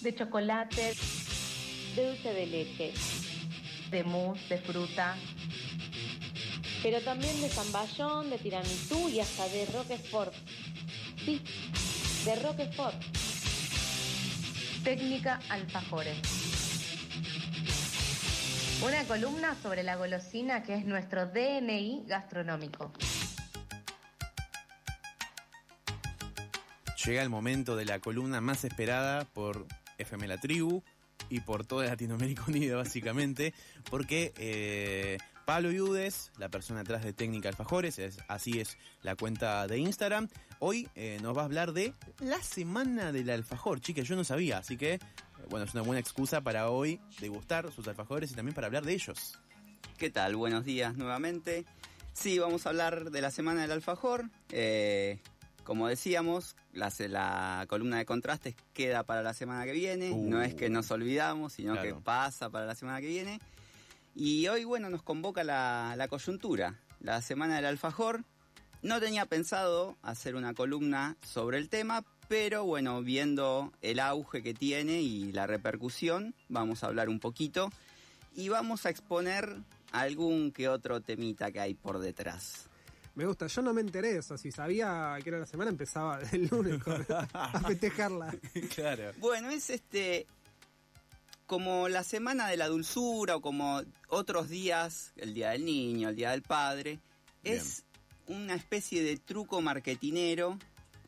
de chocolate, de dulce de leche, de mousse, de fruta, pero también de zamballón, de tiramisú y hasta de roquefort. Sí, de roquefort. Técnica alfajores. Una columna sobre la golosina que es nuestro DNI gastronómico. Llega el momento de la columna más esperada por FM La Tribu y por toda Latinoamérica Unida, básicamente, porque eh, Pablo Yudes, la persona atrás de Técnica Alfajores, es, así es la cuenta de Instagram, hoy eh, nos va a hablar de la semana del alfajor. Chicas, yo no sabía, así que, eh, bueno, es una buena excusa para hoy degustar sus alfajores y también para hablar de ellos. ¿Qué tal? Buenos días nuevamente. Sí, vamos a hablar de la semana del alfajor. Como decíamos, la, la, columna de contrastes queda para la semana que viene. No es que nos olvidamos, sino Claro. que pasa para la semana que viene. Y hoy, bueno, nos convoca la, la coyuntura, la semana del alfajor. No tenía pensado hacer una columna sobre el tema, pero bueno, viendo el auge que tiene y la repercusión, vamos a hablar un poquito y vamos a exponer algún que otro temita que hay por detrás. Me gusta, yo no me enteré de eso. Si sabía que era la semana, empezaba el lunes con- a festejarla. claro. Bueno, es este como la semana de la dulzura o como otros días, el día del niño, el día del padre, es una especie de truco marketinero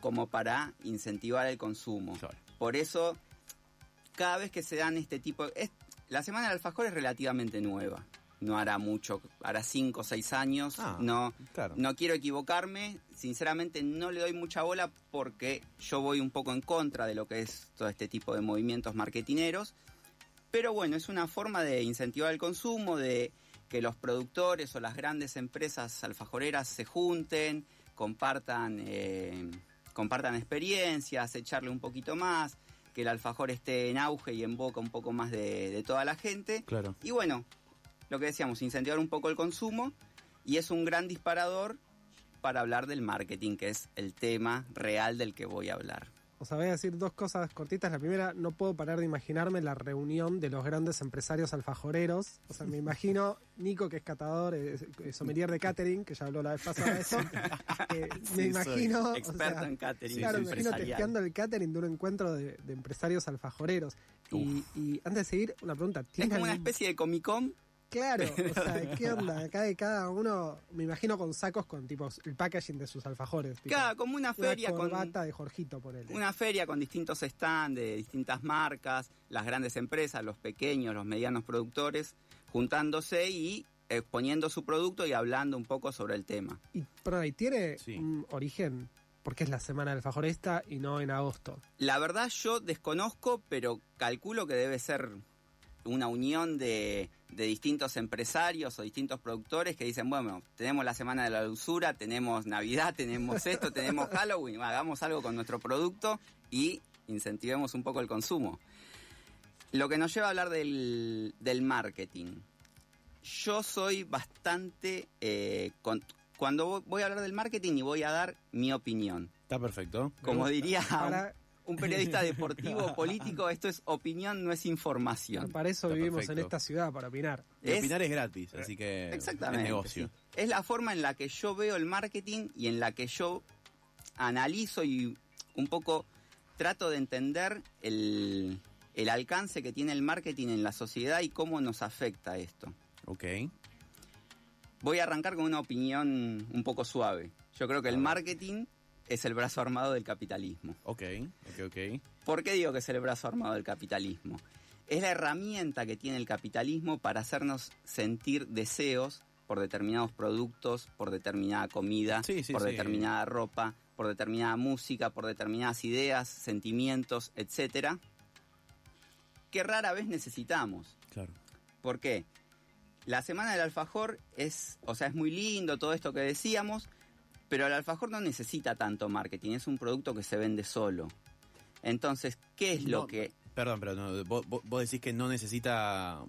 como para incentivar el consumo. Claro. Por eso, cada vez que se dan este tipo... es- la semana del alfajor es relativamente nueva. No hará mucho, hará 5 o 6 años. Ah, no, claro. no quiero equivocarme, sinceramente no le doy mucha bola porque yo voy un poco en contra de lo que es todo este tipo de movimientos marketineros. Pero bueno, es una forma de incentivar el consumo, de que los productores o las grandes empresas alfajoreras se junten, compartan, eh, compartan experiencias, echarle un poquito más, que el alfajor esté en auge y en boca un poco más de, de toda la gente. Claro. Y bueno, lo que decíamos, incentivar un poco el consumo y es un gran disparador para hablar del marketing, que es el tema real del que voy a hablar. O sea, voy a decir dos cosas cortitas. La primera, no puedo parar de imaginarme la reunión de los grandes empresarios alfajoreros. O sea, me imagino Nico, que es catador, es, es sommelier de catering, que ya habló la vez pasada de eso. Eh, me Sí, imagino. o Experto sea, en catering Claro, me imagino testeando el catering de un encuentro de, de empresarios alfajoreros. Y, y antes de seguir, una pregunta. Es ¿tiene como una especie de Comic Con. Claro, o sea, ¿qué onda? Acá de cada uno, me imagino con sacos con tipo el packaging de sus alfajores. tipo, Claro, como una una feria con corbata de Jorgito, por él. una feria con distintos stands de distintas marcas, las grandes empresas, los pequeños, los medianos productores, juntándose y exponiendo su producto y hablando un poco sobre el tema. Y, perdón, ¿y tiene Sí. un origen? porque es la semana del alfajor esta y no en agosto? La verdad yo desconozco, pero calculo que debe ser una unión de, de distintos empresarios o distintos productores que dicen, bueno, tenemos la semana de la dulzura, tenemos Navidad, tenemos esto, tenemos Halloween, hagamos algo con nuestro producto y incentivemos un poco el consumo. Lo que nos lleva a hablar del, del marketing. Yo soy bastante... eh, con- cuando voy a hablar del marketing y voy a dar mi opinión. Está perfecto. Como diría Para, un periodista deportivo o político, esto es opinión, no es información. para eso Está vivimos perfecto. en esta ciudad, para opinar. Es- opinar es gratis, así que Exactamente. es negocio. sí. Es la forma en la que yo veo el marketing y en la que yo analizo y un poco trato de entender el, el alcance que tiene el marketing en la sociedad y cómo nos afecta esto. Ok. Voy a arrancar con una opinión un poco suave. Yo creo que el marketing es el brazo armado del capitalismo. Ok, ok, ok. ¿Por qué digo que es el brazo armado del capitalismo? Es la herramienta que tiene el capitalismo para hacernos sentir deseos por determinados productos, por determinada comida, Sí, sí, por sí. determinada ropa, por determinada música, por determinadas ideas, sentimientos, etcétera, que rara vez necesitamos. Claro. ¿Por qué? La semana del alfajor es, o sea, es muy lindo todo esto que decíamos, pero el alfajor no necesita tanto marketing, es un producto que se vende solo. Entonces, ¿qué es lo que Perdón, pero no, vos, vos- decís que no necesita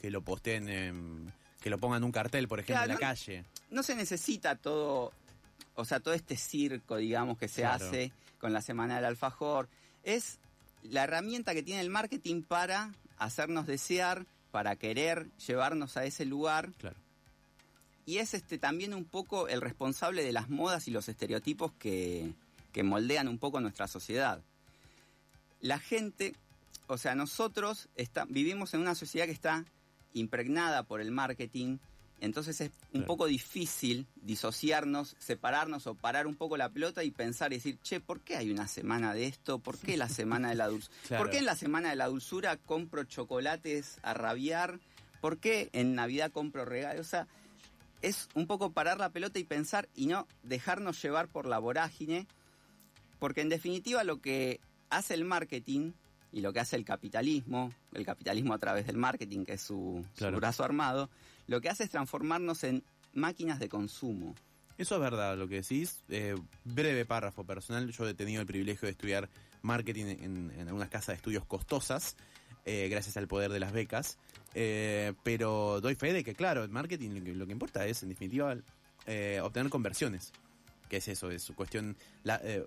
que lo posteen, en- que lo pongan en un cartel, por ejemplo, Claro, en la no- calle. no se necesita todo, o sea, todo este circo, digamos, que se Claro. hace con la semana del alfajor. Es la herramienta que tiene el marketing para hacernos desear, para querer llevarnos a ese lugar. Claro. Y es este también un poco el responsable de las modas y los estereotipos que, que moldean un poco nuestra sociedad. La gente, o sea, nosotros está, vivimos en una sociedad que está impregnada por el marketing, entonces es un Claro. poco difícil disociarnos, separarnos o parar un poco la pelota y pensar y decir, che, ¿por qué hay una semana de esto? ¿Por qué la semana de la dulzura? Claro. ¿Por qué en la semana de la dulzura compro chocolates a rabiar? ¿Por qué en Navidad compro regalos? O sea, es un poco parar la pelota y pensar y no dejarnos llevar por la vorágine, porque en definitiva lo que hace el marketing y lo que hace el capitalismo, el capitalismo a través del marketing, que es su, brazo armado, lo que hace es transformarnos en máquinas de consumo. Eso es verdad lo que decís. Eh, breve párrafo personal. Yo he tenido el privilegio de estudiar marketing en, en algunas casas de estudios costosas, eh, gracias al poder de las becas. Eh, pero doy fe de que, claro, el marketing lo que, que importa es, en definitiva, eh, obtener conversiones. ¿Qué es eso? Es su cuestión. eh,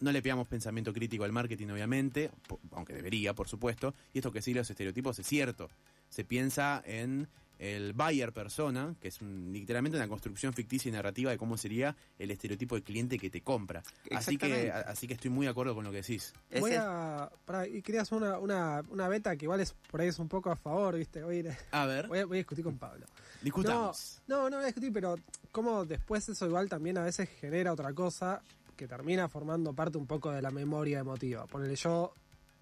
no le pegamos pensamiento crítico al marketing, obviamente, aunque debería, por supuesto. Y esto que sí, los estereotipos es cierto. Se piensa en el buyer persona, que es un- literalmente una construcción ficticia y narrativa de cómo sería el estereotipo de cliente que te compra. Así que, a- así que estoy muy de acuerdo con lo que decís. Es Voy el- a. Y quería hacer una, una, una beta que igual es por ahí es un poco a favor, ¿viste? Voy a, ir- A ver, voy a- voy a discutir con Pablo. discutamos. No, no voy a discutir, pero como después eso igual también a veces genera otra cosa que termina formando parte un poco de la memoria emotiva. Ponele yo,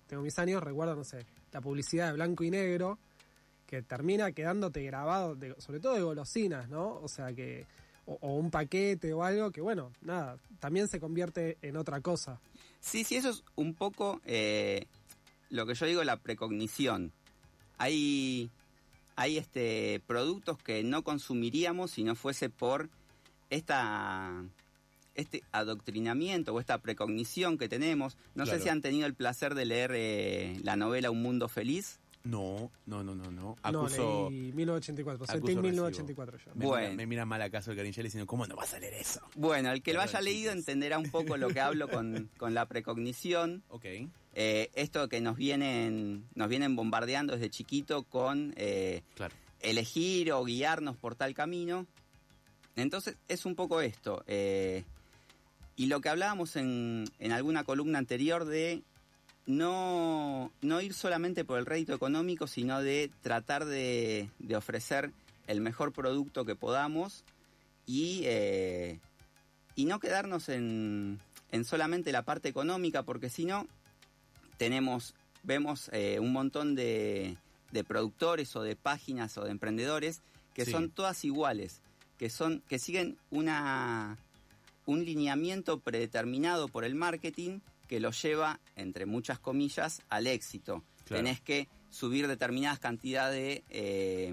tengo mis años, recuerdo, no sé, la publicidad de blanco y negro, que termina quedándote grabado, de- sobre todo de golosinas, ¿no? O sea que, o, o un paquete o algo que bueno, nada, también se convierte en otra cosa. Sí, sí, eso es un poco eh, lo que yo digo, la precognición. Hay, hay este, productos que no consumiríamos si no fuese por esta, este adoctrinamiento o esta precognición que tenemos. No Claro. sé si han tenido el placer de leer eh, la novela Un Mundo Feliz. No, no, no, no, no. No, Acuso. leí 1984, soy acuso Team recibo. 1984 yo. me, Bueno. mira, me mira mal acaso el Carinchel diciendo, ¿cómo no vas a leer eso? Bueno, el que lo haya leído entenderá un poco lo que hablo con, con la precognición. Ok. Eh, esto que nos vienen, nos vienen bombardeando desde chiquito con eh, Claro. elegir o guiarnos por tal camino. Entonces es un poco esto. eh, y lo que hablábamos en, en alguna columna anterior de no, no ir solamente por el rédito económico, sino de tratar de, de ofrecer el mejor producto que podamos y, eh, y no quedarnos en, en solamente la parte económica, porque si no, tenemos, vemos eh, un montón de, de productores o de páginas o de emprendedores que Sí. son todas iguales, que son, que siguen una un lineamiento predeterminado por el marketing que los lleva, entre muchas comillas, al éxito. Claro. Tenés que subir determinadas cantidades de eh,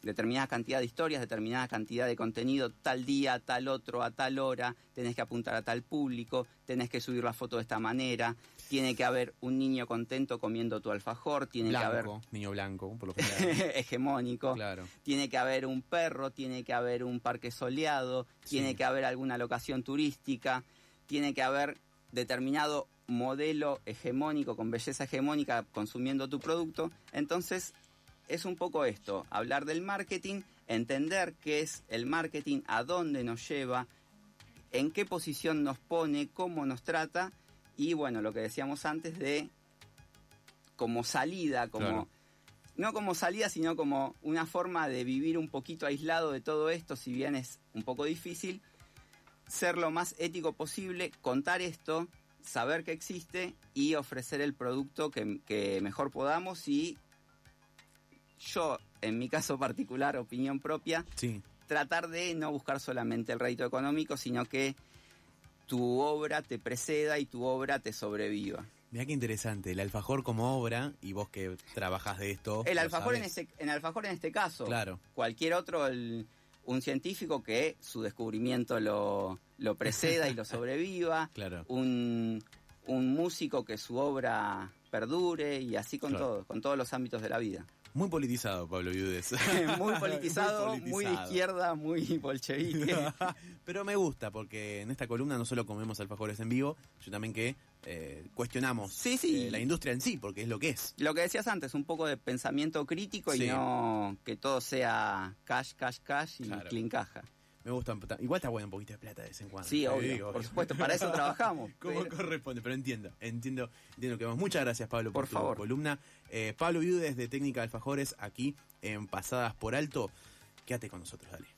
determinada cantidad de historias, determinada cantidad de contenido tal día, tal otro, a tal hora, tenés que apuntar a tal público, tenés que subir la foto de esta manera, tiene que haber un niño contento comiendo tu alfajor, tiene Blanco, niño blanco, por lo general. que haber hegemónico, claro. tiene que haber un perro, tiene que haber un parque soleado, tiene que haber alguna locación turística, tiene que haber determinado modelo hegemónico con belleza hegemónica consumiendo tu producto. Entonces, es un poco esto, hablar del marketing, entender qué es el marketing, a dónde nos lleva, en qué posición nos pone, cómo nos trata y bueno, lo que decíamos antes de como salida, como Claro. no como salida, sino como una forma de vivir un poquito aislado de todo esto, si bien es un poco difícil, ser lo más ético posible, contar esto, saber que existe y ofrecer el producto que, que mejor podamos y yo, en mi caso particular, opinión propia, Sí. tratar de no buscar solamente el rédito económico, sino que tu obra te preceda y tu obra te sobreviva. Mira qué interesante, el alfajor como obra, y vos que trabajás de esto. El alfajor, en este, en alfajor en este caso. Claro. Cualquier otro, el- un científico que su descubrimiento lo, lo preceda y lo sobreviva. Claro. Un, un músico que su obra perdure y así con Claro. todo, con todos los ámbitos de la vida. Muy politizado, Pablo Viudes. muy politizado, muy, de izquierda, muy bolchevique. Pero me gusta porque en esta columna no solo comemos alfajores en vivo, sino también que eh, cuestionamos sí, sí. Eh, la industria en sí, porque es lo que es. Lo que decías antes, un poco de pensamiento crítico y no que todo sea cash, cash, cash y clean caja. Me gusta. Igual está bueno un poquito de plata de vez en cuando. Sí, obvio, por supuesto, para eso trabajamos. Como corresponde, pero entiendo, entiendo, entiendo que vamos. Muchas gracias, Pablo, por, tu columna. Eh, Pablo Viudes de Técnica de Alfajores, aquí en Pasadas por Alto. Quédate con nosotros, dale.